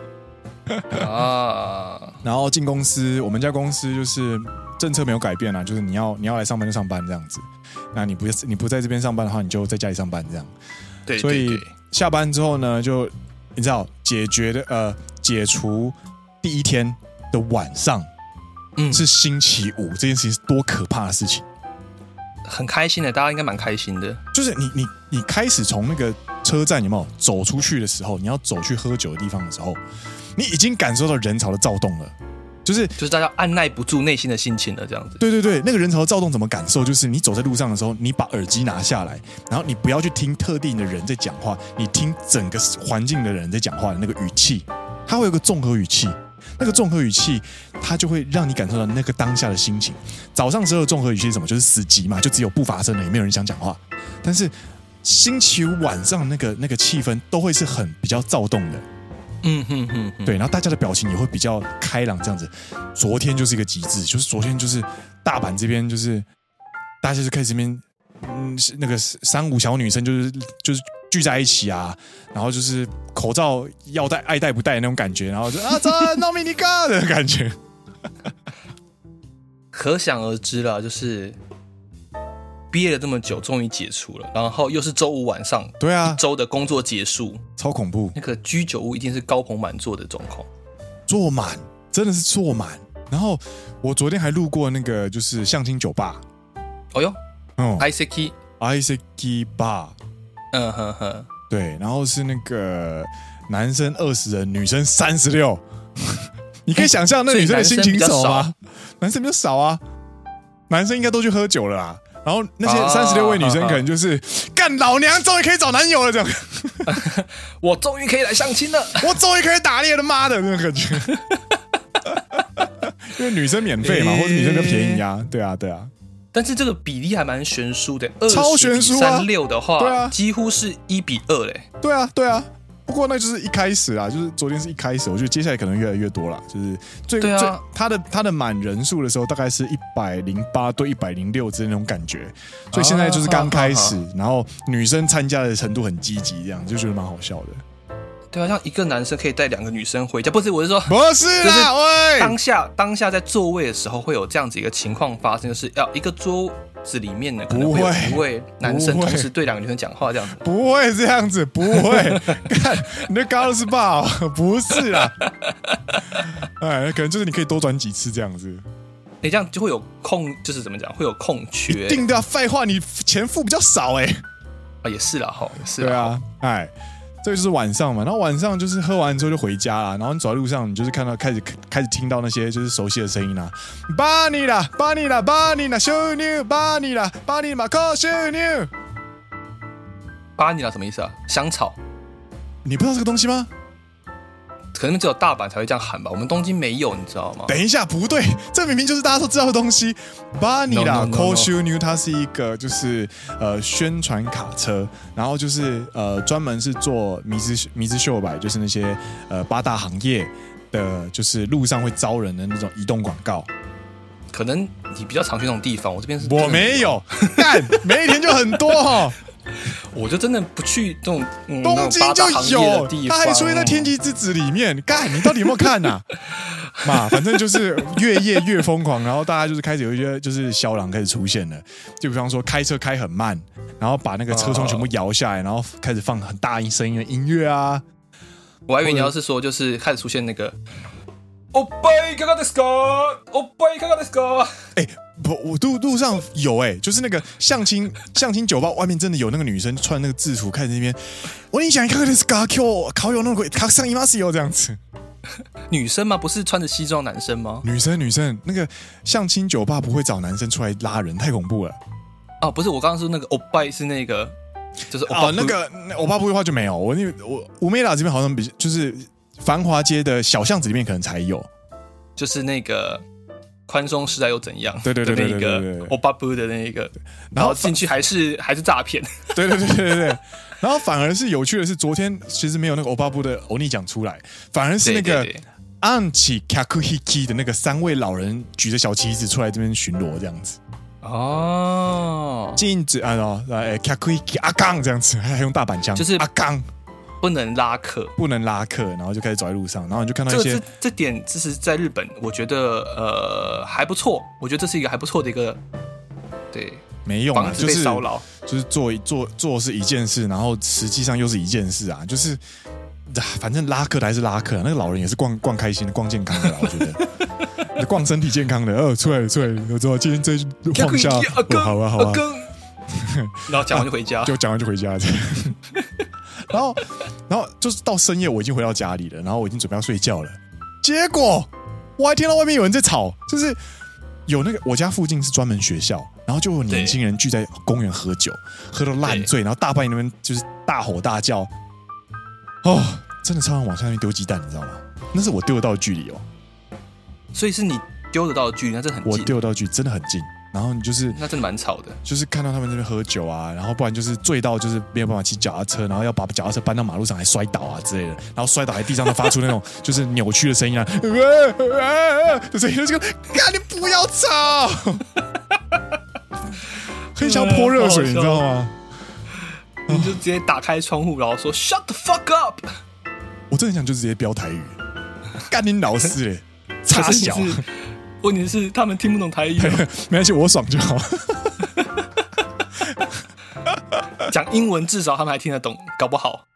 啊，然后进公司，我们家公司就是政策没有改变啊，就是你要你要来上班就上班这样子，那你不你不在这边上班的话，你就在家里上班这样。对，所以下班之后呢，就。你知道解决的呃解除第一天的晚上，嗯，是星期五，这件事情是多可怕的事情，很开心的，大家应该蛮开心的。就是你你你开始从那个车站有没有走出去的时候，你要走去喝酒的地方的时候，你已经感受到人潮的躁动了。就是就是大家按耐不住内心的心情了，这样子。对对对，那个人潮躁动怎么感受？就是你走在路上的时候，你把耳机拿下来，然后你不要去听特定的人在讲话，你听整个环境的人在讲话的那个语气，它会有个综合语气，那个综合语气它就会让你感受到那个当下的心情。早上时候的综合语气是什么？就是死寂嘛，就只有不发声的，也没有人想讲话。但是星期五晚上那个那个气氛都会是很比较躁动的。嗯哼哼，哼，对，然后大家的表情也会比较开朗，这样子。昨天就是一个极致，就是昨天就是大阪这边就是大家就开始这边，嗯，那个三五小女生就是就是聚在一起啊，然后就是口罩要戴爱戴不戴那种感觉，然后就啊，在诺米尼加的感觉，(laughs) 可想而知了，就是。憋了这么久，终于解除了，然后又是周五晚上，对啊，周的工作结束，超恐怖。那个居酒屋一定是高朋满座的状况，坐满，真的是坐满。然后我昨天还路过那个就是相亲酒吧，哦哟，嗯，Iseki Iseki Bar，嗯哼哼，对，然后是那个男生二十人，女生三十六，(laughs) 你可以想象那女生的心情怎么吗？男生比较少啊，男生应该都去喝酒了啦。然后那些三十六位女生可能就是干老娘终于可以找男友了这样，(laughs) 我终于可以来相亲了，我终于可以打猎了妈的那种感觉，(laughs) 因为女生免费嘛，或者女生比较便宜啊，对啊对啊，但是这个比例还蛮悬殊的，超悬殊啊，三六的话，对啊，几乎是一比二嘞，对啊对啊。不过那就是一开始啊，就是昨天是一开始，我觉得接下来可能越来越多了。就是最最他的他的满人数的时候，大概是一百零八对一百零六之那种感觉，所以现在就是刚开始，然后女生参加的程度很积极，这样就觉得蛮好笑的。对啊，像一个男生可以带两个女生回家，不是，我是说不是啦，喂，当下当下在座位的时候会有这样子一个情况发生，就是要一个桌。子里面呢，可能会有一位男生同时对两个女生讲话这样子，不会这样子，不会。(laughs) 看你的高是吧？(laughs) 不是啦。(laughs) 哎，可能就是你可以多转几次这样子。你这样就会有空，就是怎么讲，会有空缺。定的废话，你钱付比较少哎。啊，也是啦，哈，也是。对啊，哎。这就是晚上嘛，然后晚上就是喝完之后就回家了，然后你走在路上，你就是看到开始开始听到那些就是熟悉的声音啦，巴尼啦，巴尼啦，巴尼啦，修牛，巴尼啦，巴尼马克修牛，巴尼啦什么意思啊？香草？你不知道这个东西吗？可能只有大阪才会这样喊吧，我们东京没有，你知道吗？等一下，不对，这明明就是大家都知道的东西。巴尼拉 Koshu New，它是一个就是呃宣传卡车，然后就是呃专门是做迷之迷之秀吧，就是那些呃八大行业的，就是路上会招人的那种移动广告。可能你比较常去那种地方，我这边是我没有，干每一天就很多哈。(laughs) 我就真的不去这种、嗯、东京就有，他还出现在《天气之子》里面。(laughs) 干，你到底有没有看呐、啊？(laughs) 嘛，反正就是越夜越疯狂，然后大家就是开始有一些就是肖郎开始出现了。就比方说开车开很慢，然后把那个车窗全部摇下来，然后开始放很大音声音的音乐啊。我还以为你要是说就是开始出现那个。欧巴，看看这个，欧巴，看看这个。哎，不，我路路上有哎、欸，就是那个相亲相亲酒吧外面真的有那个女生穿那个制服，看那边。我跟你讲，看看这个，Q 考有那么鬼，他上一码是有这样子。女生吗？不是穿着西装男生吗？女生，女生，那个相亲酒吧不会找男生出来拉人，太恐怖了。哦，不是，我刚刚说那个欧巴是那个，就是哦，那个欧巴不的话就没有。我因为我乌梅拉这边好像比就是。繁华街的小巷子里面可能才有，就是那个宽松时代又怎样？对对对对对对，欧巴布的那一个，然后进去还是还是诈骗。(laughs) 对对对对对对，然后反而是有趣的是，昨天其实没有那个欧巴布的欧尼讲出来，反而是那个安琪卡库希基的那个三位老人举着小旗子出来这边巡逻这样子。哦，禁止啊，来卡库希基阿刚这样子，还用大板腔，就是阿刚。不能拉客，不能拉客，然后就开始走在路上，然后你就看到一些这这，这点，这是在日本，我觉得呃还不错，我觉得这是一个还不错的一个，对，没用啊，就是骚扰，就是做做做是一件事，然后实际上又是一件事啊，就是反正拉客的还是拉客，那个老人也是逛逛开心的，逛健康的啦，我觉得，(laughs) 逛身体健康的，哦，出来出来，我知道今天这晃一下，哦，好啊好啊，然后讲完就回家，就讲完就回家。然后，然后就是到深夜，我已经回到家里了，然后我已经准备要睡觉了。结果我还听到外面有人在吵，就是有那个我家附近是专门学校，然后就有年轻人聚在公园喝酒，喝到烂醉，然后大半夜那边就是大吼大叫。哦，真的超想往下面丢鸡蛋，你知道吗？那是我丢得到的距离哦。所以是你丢得到的距离，那这很近。我丢得到的距离真的很近。然后你就是那真的蛮吵的，就是看到他们在那边喝酒啊，然后不然就是醉到就是没有办法骑脚踏车，然后要把脚踏车搬到马路上还摔倒啊之类的，然后摔倒在地上都发出那种 (laughs) 就是扭曲的声音啊，这声音就赶紧不要吵，很想泼热水，你知道吗？你就直接打开窗户，然后说 Shut the fuck up！我真的想就直接飙台语，干你老师嘞，(laughs) 差小。问题是他们听不懂台语，(laughs) 没关系，我爽就好。(laughs) 讲英文至少他们还听得懂，搞不好。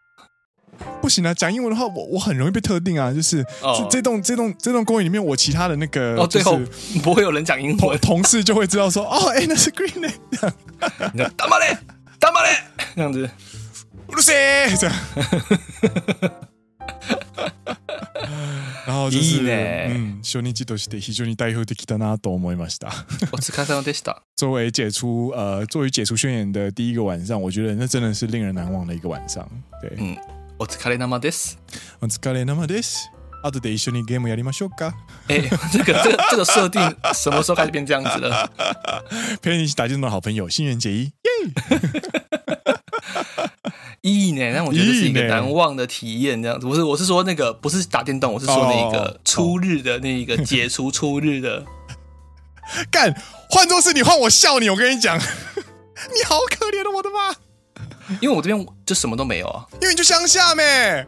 不行啊！讲英文的话，我我很容易被特定啊，就是、哦、这栋这栋这栋公寓里面，我其他的那个哦，最后 (laughs) 不会有人讲英文，同事就会知道说哦，哎，那是 Green 嘞，打马嘞，打马嘞，这样子，乌鲁塞这样。然后就是，嗯，初日として非常に代表的きたなと思いました。お疲れ様でした。作为解除呃，作为解除宣言的第一个晚上，我觉得那真的是令人难忘的一个晚上。对，嗯，お疲れ様です。お疲れ様です。后で一绪にゲームやりましょうか。哎，这个这个这个设定什么时候开始变这样子了？陪你一起打电动的好朋友，新垣结衣，耶！(laughs) 意义呢？但我觉得是一个难忘的体验，这样子。不是，我是说那个不是打电动，我是说那个初日的那个解除初日的。(laughs) 干，换作是你，换我笑你。我跟你讲，(laughs) 你好可怜的，我的妈！因为我这边就什么都没有啊。因为你就乡下咩，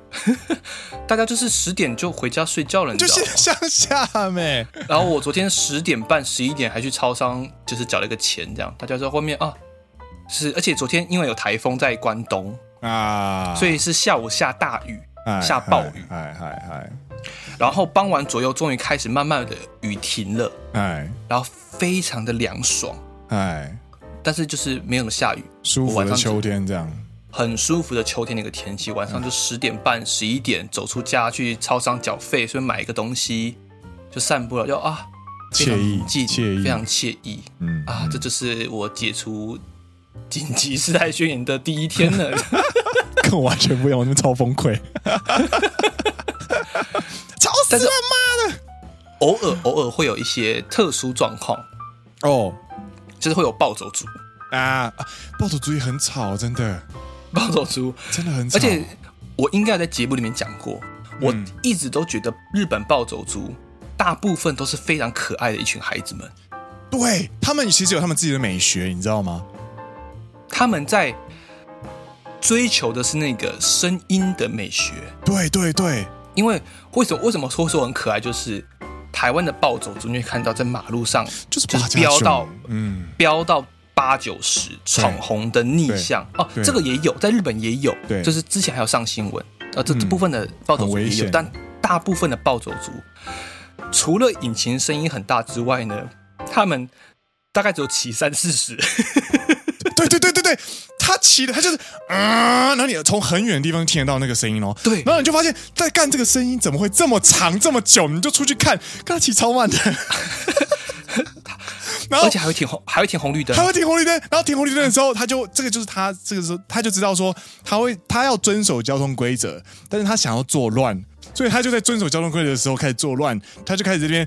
大家就是十点就回家睡觉了，你知道吗？就是乡下咩。然后我昨天十点半、十一点还去超商，就是缴了一个钱，这样。大家在后面啊，是而且昨天因为有台风在关东。啊，所以是下午下大雨，下暴雨，哎嗨嗨，然后傍晚左右，终于开始慢慢的雨停了，哎。然后非常的凉爽，哎，但是就是没有下雨，舒服的秋天这样。很舒服的秋天那个天气，晚上就十点半、十一点走出家去超商缴费，顺便买一个东西，就散步了，就啊，惬意，惬意，非常惬意，嗯啊，这就是我解除紧急事态宣言的第一天了，(laughs) 跟我完全不一样，我那边超崩溃，(laughs) 吵死了，妈的！偶尔偶尔会有一些特殊状况，哦，就是会有暴走族啊，暴走族也很吵，真的。暴走族真的很吵，而且我应该在节目里面讲过，我一直都觉得日本暴走族大部分都是非常可爱的一群孩子们。对，他们其实有他们自己的美学，你知道吗？他们在追求的是那个声音的美学。对对对，因为为什么为什么说说很可爱？就是台湾的暴走族，你会看到在马路上就是就是飙到嗯。飙到。八九十闯红灯逆向。哦，这个也有，在日本也有，对，就是之前还有上新闻，呃，这这部分的暴走族也有，但大部分的暴走族，除了引擎声音很大之外呢，他们大概只有骑三四十，他骑的他就是啊，然后你从很远的地方听得到那个声音哦，对，然后你就发现在干这个声音怎么会这么长这么久，你就出去看，看他骑超慢的。(laughs) 然后而且还会停红，还会停红绿灯，还会停红绿灯。然后停红绿灯的时候，他就这个就是他这个时候他就知道说他会他要遵守交通规则，但是他想要作乱，所以他就在遵守交通规则的时候开始作乱，他就开始这边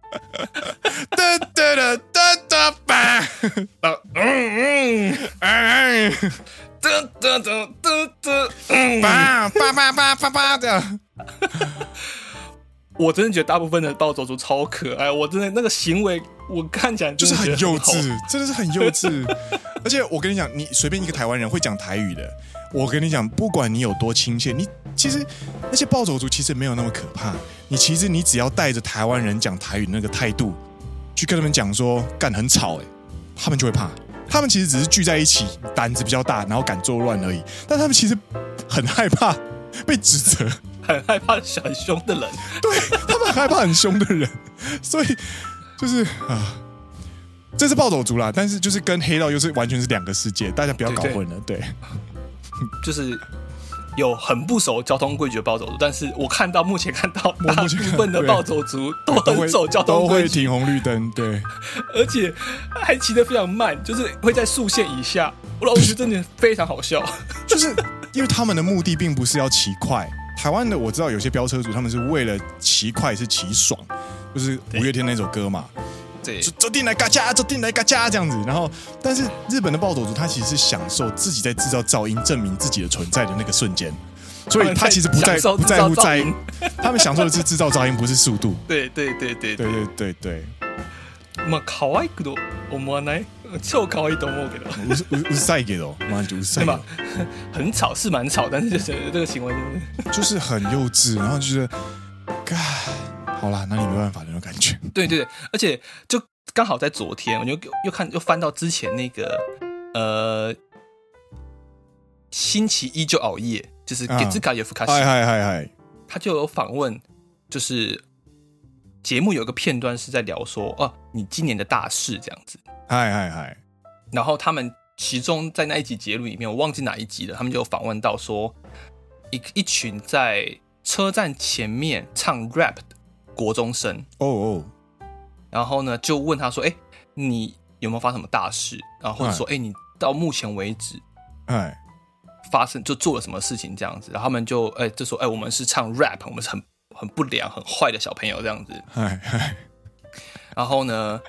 哒哒哒哒哒爸，嗯嗯，哎哒，哒哒哒哒哒，爸爸爸爸爸爸的，我真的觉得大部分的暴走族超可爱，我真的那个行为，我看起来就是很幼稚，真的是很幼稚。而且我跟你讲，你随便一个台湾人会讲台语的。我跟你讲，不管你有多亲切，你其实那些暴走族其实没有那么可怕。你其实你只要带着台湾人讲台语那个态度，去跟他们讲说干很吵，哎，他们就会怕。他们其实只是聚在一起，胆子比较大，然后敢作乱而已。但他们其实很害怕 (laughs) 被指责。很害怕很凶的人，(laughs) 对，他们很害怕很凶的人，所以就是啊，这是暴走族啦，但是就是跟黑道又是完全是两个世界，大家不要搞混了。对，对，对，就是有很不守交通规矩的暴走族，但是我看到目前看到大部分的暴走族都很守交通规矩，都会停红绿灯，对，(laughs) 而且还骑得非常慢，就是会在速线以下。我老觉得真的非常好笑，(laughs) 就是因为他们的目的并不是要骑快。台湾的我知道有些飙车族，他们是为了骑快是骑爽，就是五月天那首歌嘛，对，走进来嘎加，走进来嘎加这样子。然后，但是日本的暴走族他其实是享受自己在制造噪音，证明自己的存在的那个瞬间，(laughs) 所以他其实不在不在乎在，他们享受的是制造噪音，不是速度。对对对对对对对对。まあ可爱く思わない？超可爱いと思うけど。うううるけど，妈就うるさい。很吵是蛮吵，但是就是这个行为就是很幼稚，然后就是，嘎， 好啦，那你没办法那种感觉。对对对，而且就刚好在昨天，我就又看又翻到之前那个呃，星期一就熬夜，就是给自卡耶夫卡西，嗨嗨嗨嗨，他就有访问，就是。节目有个片段是在聊说，哦、啊，你今年的大事这样子，嗨嗨嗨。然后他们其中在那一集节目里面，我忘记哪一集了，他们就有访问到说，一一群在车站前面唱 rap 的国中生，哦哦，然后呢就问他说，哎，你有没有发生什么大事？然后或者说，哎，你到目前为止，哎，发生就做了什么事情这样子？然后他们就，哎，就说，哎，我们是唱 rap，我们是很。很不良、很坏的小朋友这样子，然后呢，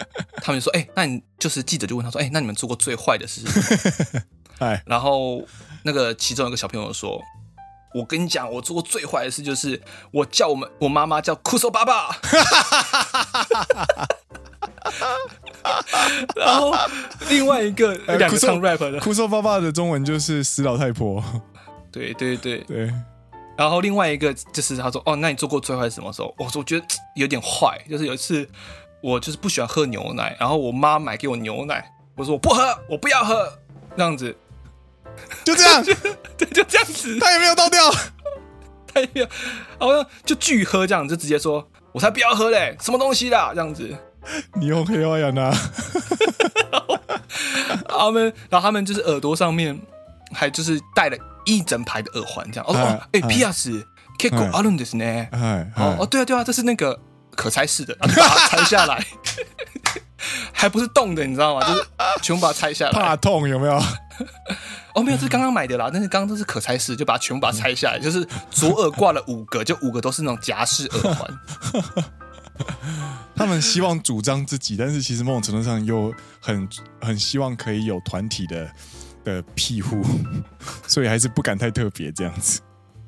他们就说：“哎、欸，那你就是记者就问他说：‘哎、欸，那你们做过最坏的事是什么？’ (laughs) 然后那个其中一个小朋友说：‘我跟你讲，我做过最坏的事就是我叫我们我妈妈叫酷手爸爸。(laughs) 然后另外一个两个唱 rap 的酷手爸爸的中文就是死老太婆。对对对对。然后另外一个就是他说：“哦，那你做过最坏是什么时候？”我说：“我觉得有点坏，就是有一次我就是不喜欢喝牛奶，然后我妈买给我牛奶，我说我不喝，我不要喝，这样子，(laughs) 就这样，(laughs) 对，就这样子，他也没有倒掉，(laughs) 他也没有，然后就拒喝这样子，就直接说，我才不要喝嘞，什么东西啦，这样子。你用黑话呀？那，然后他们，然后他们就是耳朵上面还就是戴了。一整排的耳环，这样哦哦，哎，ピアス结构あるんですね。哦哦，对啊对啊，这是那个可拆式的，把它拆下来，还不是动的，你知道吗？就是全部把它拆下来，怕痛有没有？ 哦，没有，这是刚刚买的啦。但是刚刚都是可拆式，就把它全部把它拆下来，就是左耳挂了五个，就五个都是那种夹式耳环。(laughs) 他们希望主张自己，但是其实某种程度上又很很希望可以有团体的。的庇护，所以还是不敢太特别这样子。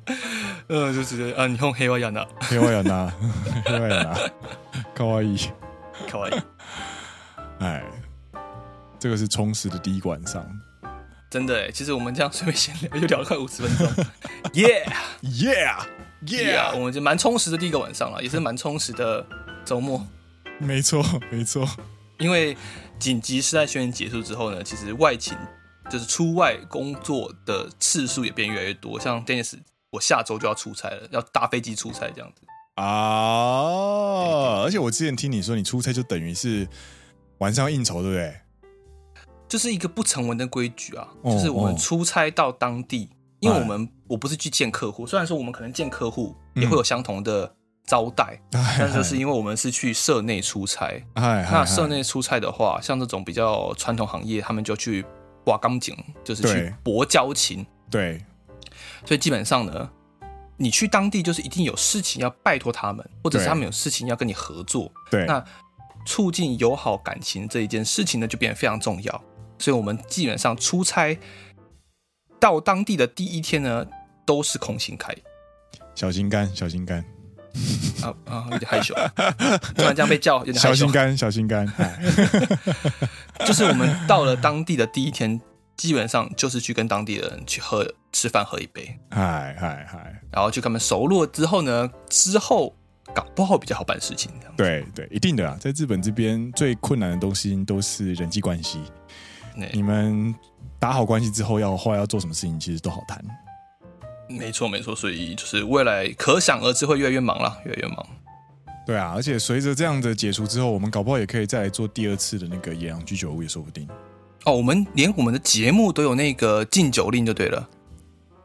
(laughs) 呃，就直接啊，你用黑娃养的，黑娃养的，黑娃养的，卡哇伊，卡哇伊。哎，这个是充实的第一个晚上。真的哎，其实我们这样随便闲聊，就聊了快五十分钟。(laughs) Yeah，Yeah，Yeah，我们就蛮充实的第一个晚上了，也是蛮充实的周末。没错，没错。因为紧急事态宣言结束之后呢，其实外勤。就是出外工作的次数也变越来越多，像 Dennis，我下周就要出差了，要搭飞机出差这样子啊。而且我之前听你说，你出差就等于是晚上要应酬，对不对？就是一个不成文的规矩啊，就是我们出差到当地，因为我们我不是去见客户，虽然说我们可能见客户也会有相同的招待，嗯、但是就是因为我们是去社内出差，哎、那社内出差的话，像这种比较传统行业，他们就去。挂钢筋就是去博交情，对，所以基本上呢，你去当地就是一定有事情要拜托他们，或者是他们有事情要跟你合作，对，那促进友好感情这一件事情呢，就变得非常重要。所以我们基本上出差到当地的第一天呢，都是空心开，小心肝，小心肝。啊啊，有点害羞，(laughs) 突然这样被叫，有点害羞。小心肝，小心肝。(laughs) 就是我们到了当地的第一天，基本上就是去跟当地的人去喝吃饭，喝一杯。嗨嗨嗨，然后就跟他们熟络之后呢，之后搞不好比较好办事情。对对，一定的啊，在日本这边最困难的东西都是人际关系。对你们打好关系之后，要后来要做什么事情，其实都好谈。没错，没错，所以就是未来可想而知会越来越忙了，越来越忙。对啊，而且随着这样的解除之后，我们搞不好也可以再来做第二次的那个野狼居酒屋也说不定。哦，我们连我们的节目都有那个禁酒令就对了。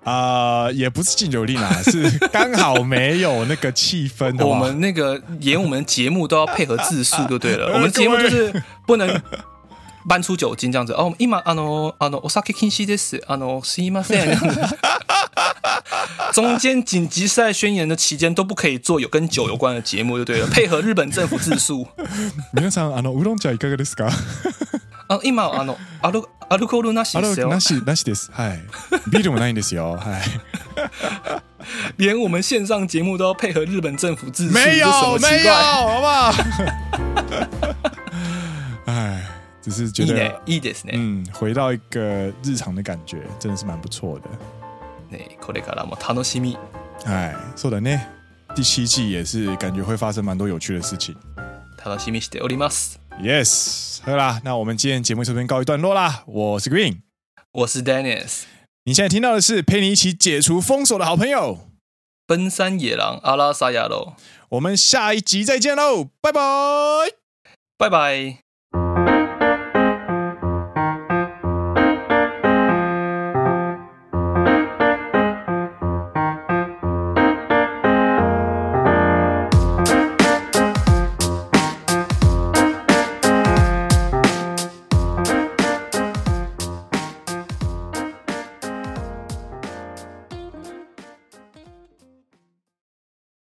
啊、呃，也不是禁酒令啊，是刚好没有那个气氛的。(laughs) 我们那个演我们节目都要配合字数就对了，(laughs) 我们节目就是不能。搬出酒精这样子哦，今あのあのお酒禁止です。あのす(laughs) いません。中间紧急事态宣言的期间都不可以做有跟酒有关的节目，就对了。配合日本政府自肃。(laughs) 皆さんあの乌龙茶いかがですか？啊，今あのアルアルコールなしですよ。なしなしです。はい。ビールもないんですよ。はい。连我们线上节目都要配合日本政府自肃，没有没有，好不好？哎。 (laughs) 只是觉得いいですね。嗯，回到一个日常的感觉，真的是蛮不错的。ね、これからも楽しみ。哎，そうだね。第七季也是感觉会发生蛮多有趣的事情。楽しみしております。Yes，好啦，那我们今天节目这边告一段落啦。我是 Green，我是 Dennis。你现在听到的是陪你一起解除封锁的好朋友——奔山野郎阿拉萨亚罗。我们下一集再见喽，拜拜，拜拜。